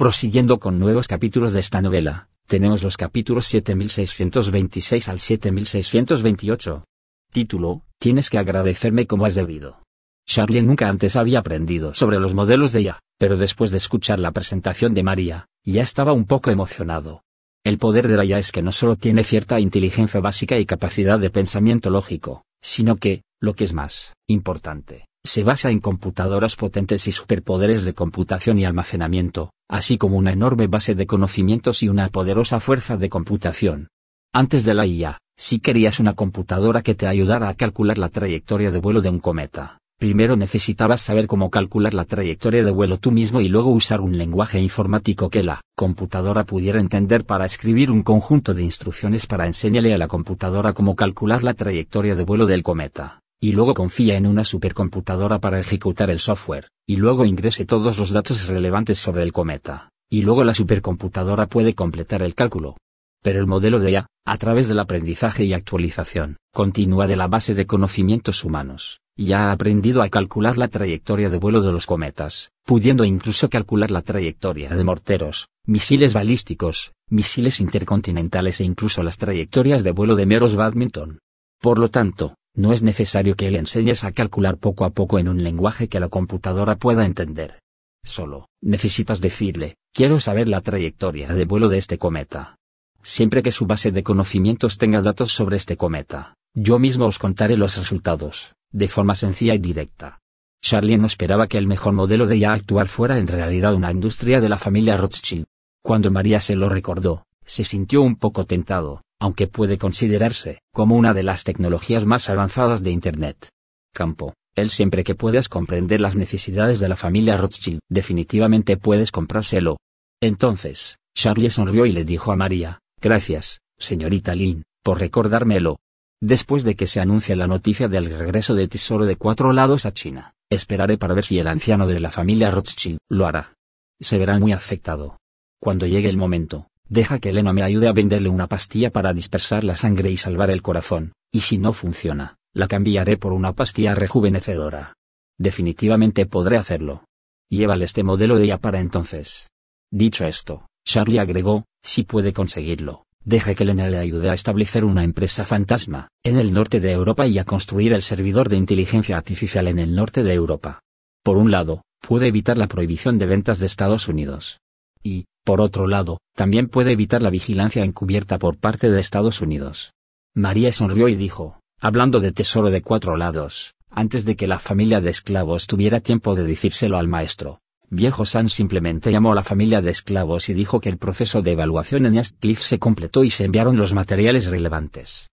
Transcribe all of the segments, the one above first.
Prosiguiendo con nuevos capítulos de esta novela, tenemos los capítulos 7626 al 7628. Título, Tienes que agradecerme como has debido. Charlie nunca antes había aprendido sobre los modelos de ella, pero después de escuchar la presentación de María, ya estaba un poco emocionado. El poder de la IA es que no solo tiene cierta inteligencia básica y capacidad de pensamiento lógico, sino que, lo que es más importante, se basa en computadoras potentes y superpoderes de computación y almacenamiento, así como una enorme base de conocimientos y una poderosa fuerza de computación. Antes de la IA, si querías una computadora que te ayudara a calcular la trayectoria de vuelo de un cometa, primero necesitabas saber cómo calcular la trayectoria de vuelo tú mismo y luego usar un lenguaje informático que la computadora pudiera entender para escribir un conjunto de instrucciones para enseñarle a la computadora cómo calcular la trayectoria de vuelo del cometa y luego confía en una supercomputadora para ejecutar el software, y luego ingrese todos los datos relevantes sobre el cometa, y luego la supercomputadora puede completar el cálculo. Pero el modelo de IA, a través del aprendizaje y actualización, continúa de la base de conocimientos humanos, y ha aprendido a calcular la trayectoria de vuelo de los cometas, pudiendo incluso calcular la trayectoria de morteros, misiles balísticos, misiles intercontinentales e incluso las trayectorias de vuelo de meros badminton. Por lo tanto, no es necesario que le enseñes a calcular poco a poco en un lenguaje que la computadora pueda entender. Solo, necesitas decirle, quiero saber la trayectoria de vuelo de este cometa. Siempre que su base de conocimientos tenga datos sobre este cometa, yo mismo os contaré los resultados, de forma sencilla y directa. Charlie no esperaba que el mejor modelo de IA actual fuera en realidad una industria de la familia Rothschild. Cuando María se lo recordó, se sintió un poco tentado, aunque puede considerarse como una de las tecnologías más avanzadas de Internet. Campo, él siempre que puedas comprender las necesidades de la familia Rothschild, definitivamente puedes comprárselo. Entonces, Charlie sonrió y le dijo a María, gracias, señorita Lynn, por recordármelo. Después de que se anuncie la noticia del regreso de Tesoro de cuatro lados a China, esperaré para ver si el anciano de la familia Rothschild lo hará. Se verá muy afectado. Cuando llegue el momento, Deja que Elena me ayude a venderle una pastilla para dispersar la sangre y salvar el corazón, y si no funciona, la cambiaré por una pastilla rejuvenecedora. Definitivamente podré hacerlo. Llévale este modelo de ella para entonces. Dicho esto, Charlie agregó, si puede conseguirlo, deje que Elena le ayude a establecer una empresa fantasma, en el norte de Europa y a construir el servidor de inteligencia artificial en el norte de Europa. Por un lado, puede evitar la prohibición de ventas de Estados Unidos. Y, por otro lado, también puede evitar la vigilancia encubierta por parte de Estados Unidos. María sonrió y dijo, hablando de tesoro de cuatro lados, antes de que la familia de esclavos tuviera tiempo de decírselo al maestro. Viejo San simplemente llamó a la familia de esclavos y dijo que el proceso de evaluación en East Cliff se completó y se enviaron los materiales relevantes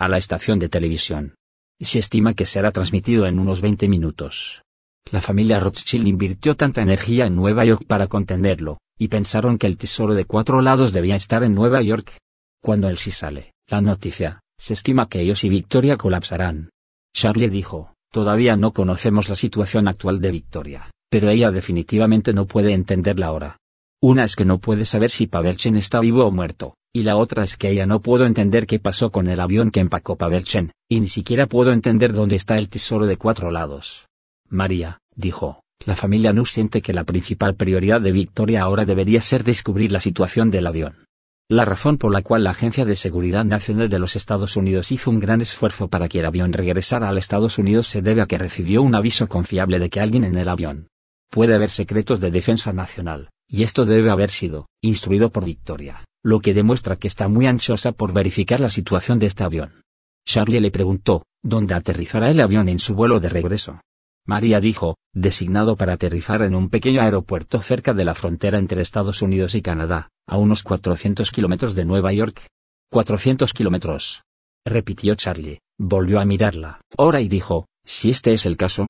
a la estación de televisión. Y se estima que será transmitido en unos 20 minutos. La familia Rothschild invirtió tanta energía en Nueva York para contenerlo, y pensaron que el tesoro de cuatro lados debía estar en Nueva York. Cuando él sí sale, la noticia, se estima que ellos y Victoria colapsarán. Charlie dijo, todavía no conocemos la situación actual de Victoria, pero ella definitivamente no puede entenderla ahora. Una es que no puede saber si Pavelchen está vivo o muerto, y la otra es que ella no puedo entender qué pasó con el avión que empacó Pavelchen, y ni siquiera puedo entender dónde está el tesoro de cuatro lados. María, dijo, la familia Nu siente que la principal prioridad de Victoria ahora debería ser descubrir la situación del avión. La razón por la cual la Agencia de Seguridad Nacional de los Estados Unidos hizo un gran esfuerzo para que el avión regresara a los Estados Unidos se debe a que recibió un aviso confiable de que alguien en el avión. Puede haber secretos de defensa nacional, Y esto debe haber sido, instruido por Victoria, lo que demuestra que está muy ansiosa por verificar la situación de este avión. Charlie le preguntó, ¿dónde aterrizará el avión en su vuelo de regreso? María dijo, designado para aterrizar en un pequeño aeropuerto cerca de la frontera entre Estados Unidos y Canadá, a unos 400 kilómetros de Nueva York. 400 kilómetros. Repitió Charlie, volvió a mirarla, ahora y dijo, si este es el caso.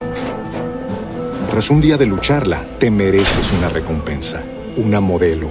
Tras un día de lucharla, te mereces una recompensa, una modelo,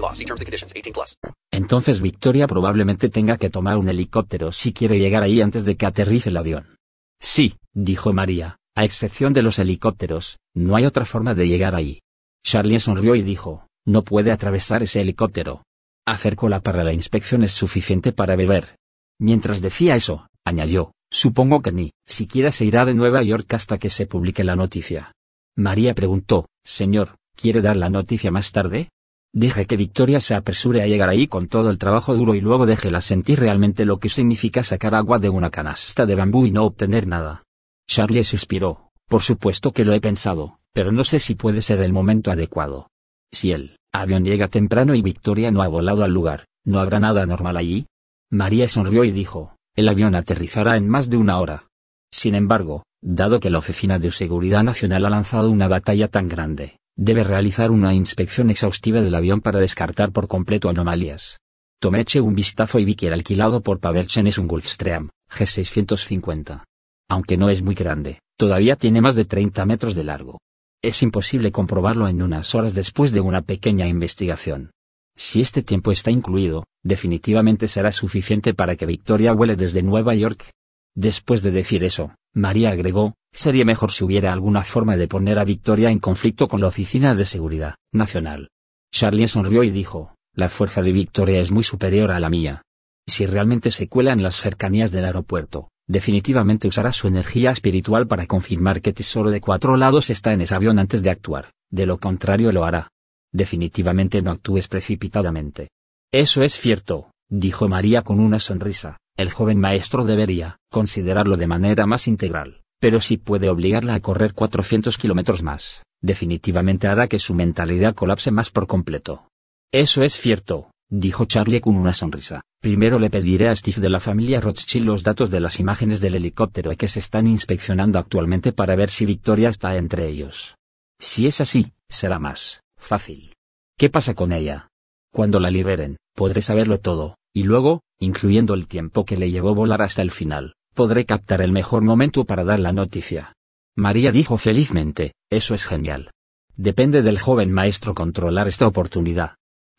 law. See terms and conditions. 18 plus. Entonces Victoria probablemente tenga que tomar un helicóptero si quiere llegar ahí antes de que aterrice el avión. Sí, dijo María, a excepción de los helicópteros, no hay otra forma de llegar ahí. Charlie sonrió y dijo, no puede atravesar ese helicóptero. Hacer cola para la inspección es suficiente para beber. Mientras decía eso, añadió, supongo que ni siquiera se irá de Nueva York hasta que se publique la noticia. María preguntó, Señor, ¿quiere dar la noticia más tarde? Deje que Victoria se apresure a llegar ahí con todo el trabajo duro y luego déjela sentir realmente lo que significa sacar agua de una canasta de bambú y no obtener nada. Charlie suspiró, por supuesto que lo he pensado, pero no sé si puede ser el momento adecuado. Si el avión llega temprano y Victoria no ha volado al lugar, ¿no habrá nada normal allí? María sonrió y dijo, el avión aterrizará en más de una hora. Sin embargo, dado que la Oficina de Seguridad Nacional ha lanzado una batalla tan grande, debe realizar una inspección exhaustiva del avión para descartar por completo anomalías. Tomé eché un vistazo y vi que el alquilado por Pavelchen es un Gulfstream, G650. Aunque no es muy grande, todavía tiene más de 30 metros de largo. Es imposible comprobarlo en unas horas después de una pequeña investigación. Si este tiempo está incluido, definitivamente será suficiente para que Victoria vuele desde Nueva York. Después de decir eso, María agregó, sería mejor si hubiera alguna forma de poner a Victoria en conflicto con la Oficina de Seguridad Nacional. Charlie sonrió y dijo, la fuerza de Victoria es muy superior a la mía. Si realmente se cuela en las cercanías del aeropuerto, definitivamente usará su energía espiritual para confirmar que Tesoro de Cuatro Lados está en ese avión antes de actuar, de lo contrario lo hará. Definitivamente no actúes precipitadamente. Eso es cierto, dijo María con una sonrisa, el joven maestro debería considerarlo de manera más integral, pero si puede obligarla a correr 400 kilómetros más, definitivamente hará que su mentalidad colapse más por completo. Eso es cierto, dijo Charlie con una sonrisa. Primero le pediré a Steve de la familia Rothschild los datos de las imágenes del helicóptero que se están inspeccionando actualmente para ver si Victoria está entre ellos. Si es así, será más fácil. ¿Qué pasa con ella? Cuando la liberen, podré saberlo todo, y luego, incluyendo el tiempo que le llevó volar hasta el final, podré captar el mejor momento para dar la noticia. María dijo felizmente, eso es genial. Depende del joven maestro controlar esta oportunidad.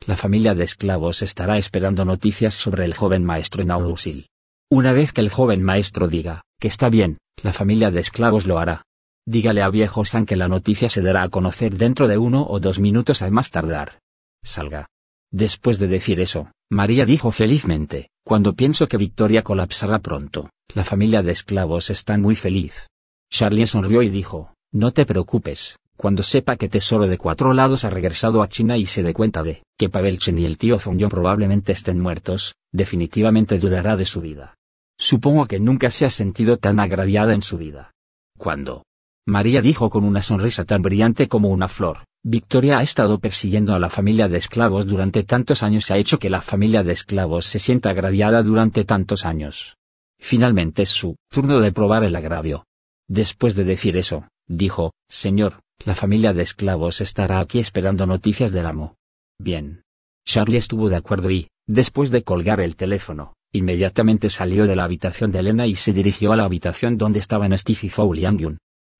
La familia de esclavos estará esperando noticias sobre el joven maestro en Aurusil. Una vez que el joven maestro diga, que está bien, la familia de esclavos lo hará. Dígale a viejo San que la noticia se dará a conocer dentro de uno o dos minutos a más tardar. Salga. Después de decir eso, María dijo felizmente, cuando pienso que Victoria colapsará pronto, la familia de esclavos está muy feliz. Charlie sonrió y dijo, no te preocupes, cuando sepa que Tesoro de Cuatro Lados ha regresado a China y se dé cuenta de que Pavelchen y el tío Zongyong probablemente estén muertos, definitivamente dudará de su vida. Supongo que nunca se ha sentido tan agraviada en su vida. Cuando María dijo con una sonrisa tan brillante como una flor, Victoria ha estado persiguiendo a la familia de esclavos durante tantos años y ha hecho que la familia de esclavos se sienta agraviada durante tantos años. Finalmente es su turno de probar el agravio. Después de decir eso, dijo, Señor, la familia de esclavos estará aquí esperando noticias del amo. Bien. Charlie estuvo de acuerdo y, después de colgar el teléfono, Inmediatamente salió de la habitación de Elena y se dirigió a la habitación donde estaban Steve y Foul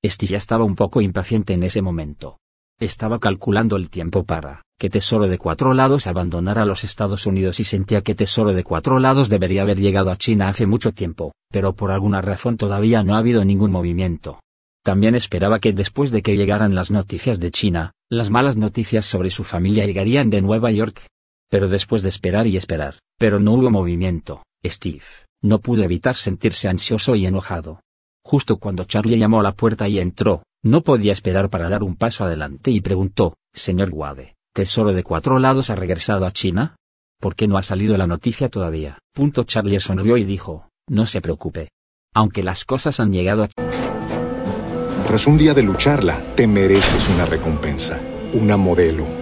Steve ya estaba un poco impaciente en ese momento. Estaba calculando el tiempo para que Tesoro de Cuatro Lados abandonara los Estados Unidos y sentía que Tesoro de Cuatro Lados debería haber llegado a China hace mucho tiempo, pero por alguna razón todavía no ha habido ningún movimiento. También esperaba que después de que llegaran las noticias de China, las malas noticias sobre su familia llegarían de Nueva York. Pero después de esperar y esperar, pero no hubo movimiento, Steve, no pudo evitar sentirse ansioso y enojado. Justo cuando Charlie llamó a la puerta y entró, no podía esperar para dar un paso adelante y preguntó, Señor Wade, ¿Tesoro de Cuatro Lados ha regresado a China? ¿Por qué no ha salido la noticia todavía? Punto Charlie sonrió y dijo, no se preocupe. Aunque las cosas han llegado a... Tras un día de lucharla, te mereces una recompensa, una modelo,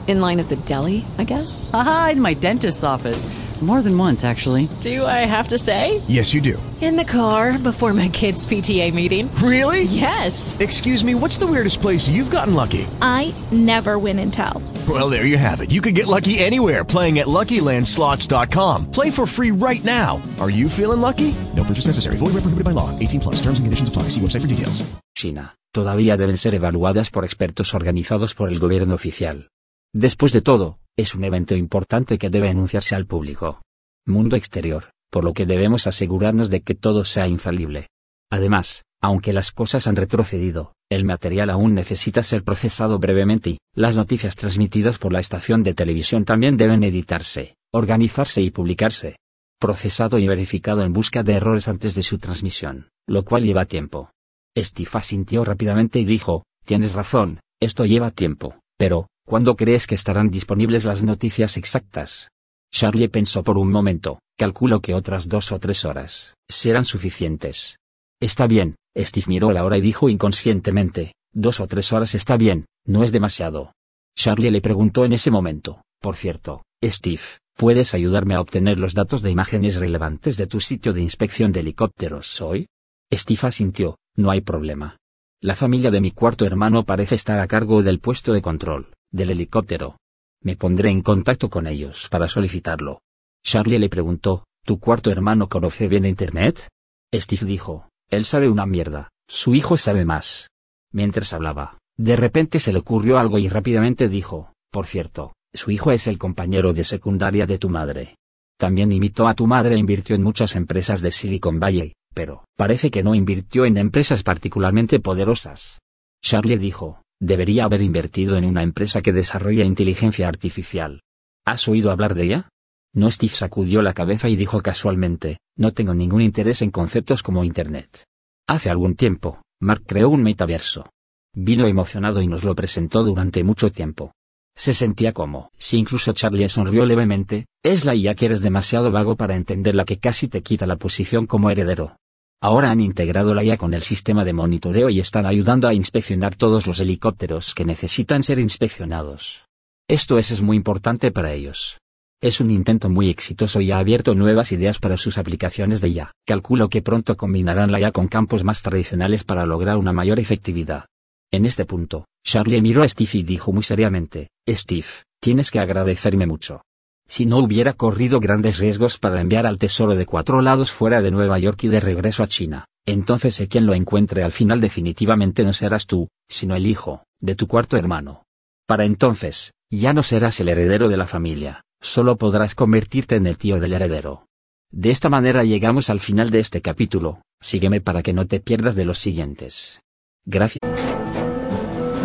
In line at the deli, I guess? Aha, in my dentist's office. More than once, actually. Do I have to say? Yes, you do. In the car before my kids' PTA meeting. Really? Yes. Excuse me, what's the weirdest place you've gotten lucky? I never win and tell. Well, there you have it. You can get lucky anywhere playing at LuckyLandSlots.com. Play for free right now. Are you feeling lucky? No purchase necessary. Void where prohibited by law. 18 plus. Terms and conditions apply. See website for details. China, todavía deben ser evaluadas por expertos organizados por el gobierno oficial. Después de todo, es un evento importante que debe anunciarse al público. Mundo exterior, por lo que debemos asegurarnos de que todo sea infalible. Además, aunque las cosas han retrocedido, el material aún necesita ser procesado brevemente y, las noticias transmitidas por la estación de televisión también deben editarse, organizarse y publicarse. Procesado y verificado en busca de errores antes de su transmisión, lo cual lleva tiempo. Steve asintió rápidamente y dijo, tienes razón, esto lleva tiempo, pero, ¿cuándo crees que estarán disponibles las noticias exactas? Charlie pensó por un momento, calculo que otras dos o tres horas, serán suficientes. Está bien, Steve miró la hora y dijo inconscientemente, dos o tres horas está bien, no es demasiado. Charlie le preguntó en ese momento, por cierto, Steve, ¿puedes ayudarme a obtener los datos de imágenes relevantes de tu sitio de inspección de helicópteros hoy? Steve asintió, no hay problema. La familia de mi cuarto hermano parece estar a cargo del puesto de control, del helicóptero. Me pondré en contacto con ellos para solicitarlo. Charlie le preguntó, ¿tu cuarto hermano conoce bien Internet? Steve dijo, él sabe una mierda, su hijo sabe más. Mientras hablaba, de repente se le ocurrió algo y rápidamente dijo, por cierto, su hijo es el compañero de secundaria de tu madre. También imitó a tu madre e invirtió en muchas empresas de Silicon Valley, pero parece que no invirtió en empresas particularmente poderosas. Charlie dijo, debería haber invertido en una empresa que desarrolla inteligencia artificial. ¿Has oído hablar de ella? No Steve sacudió la cabeza y dijo casualmente, no tengo ningún interés en conceptos como Internet. Hace algún tiempo, Mark creó un metaverso. Vino emocionado y nos lo presentó durante mucho tiempo. Se sentía como, si incluso Charlie sonrió levemente, es la IA que eres demasiado vago para entender la que casi te quita la posición como heredero. Ahora han integrado la IA con el sistema de monitoreo y están ayudando a inspeccionar todos los helicópteros que necesitan ser inspeccionados. Esto es, es muy importante para ellos. Es un intento muy exitoso y ha abierto nuevas ideas para sus aplicaciones de IA. Calculo que pronto combinarán la IA con campos más tradicionales para lograr una mayor efectividad. En este punto, Charlie miró a Steve y dijo muy seriamente, Steve, tienes que agradecerme mucho. Si no hubiera corrido grandes riesgos para enviar al tesoro de cuatro lados fuera de Nueva York y de regreso a China, entonces sé quien lo encuentre al final definitivamente no serás tú, sino el hijo, de tu cuarto hermano. Para entonces, ya no serás el heredero de la familia, solo podrás convertirte en el tío del heredero. De esta manera llegamos al final de este capítulo, sígueme para que no te pierdas de los siguientes. Gracias.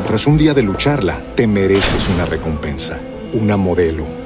Tras un día de lucharla, te mereces una recompensa, una modelo,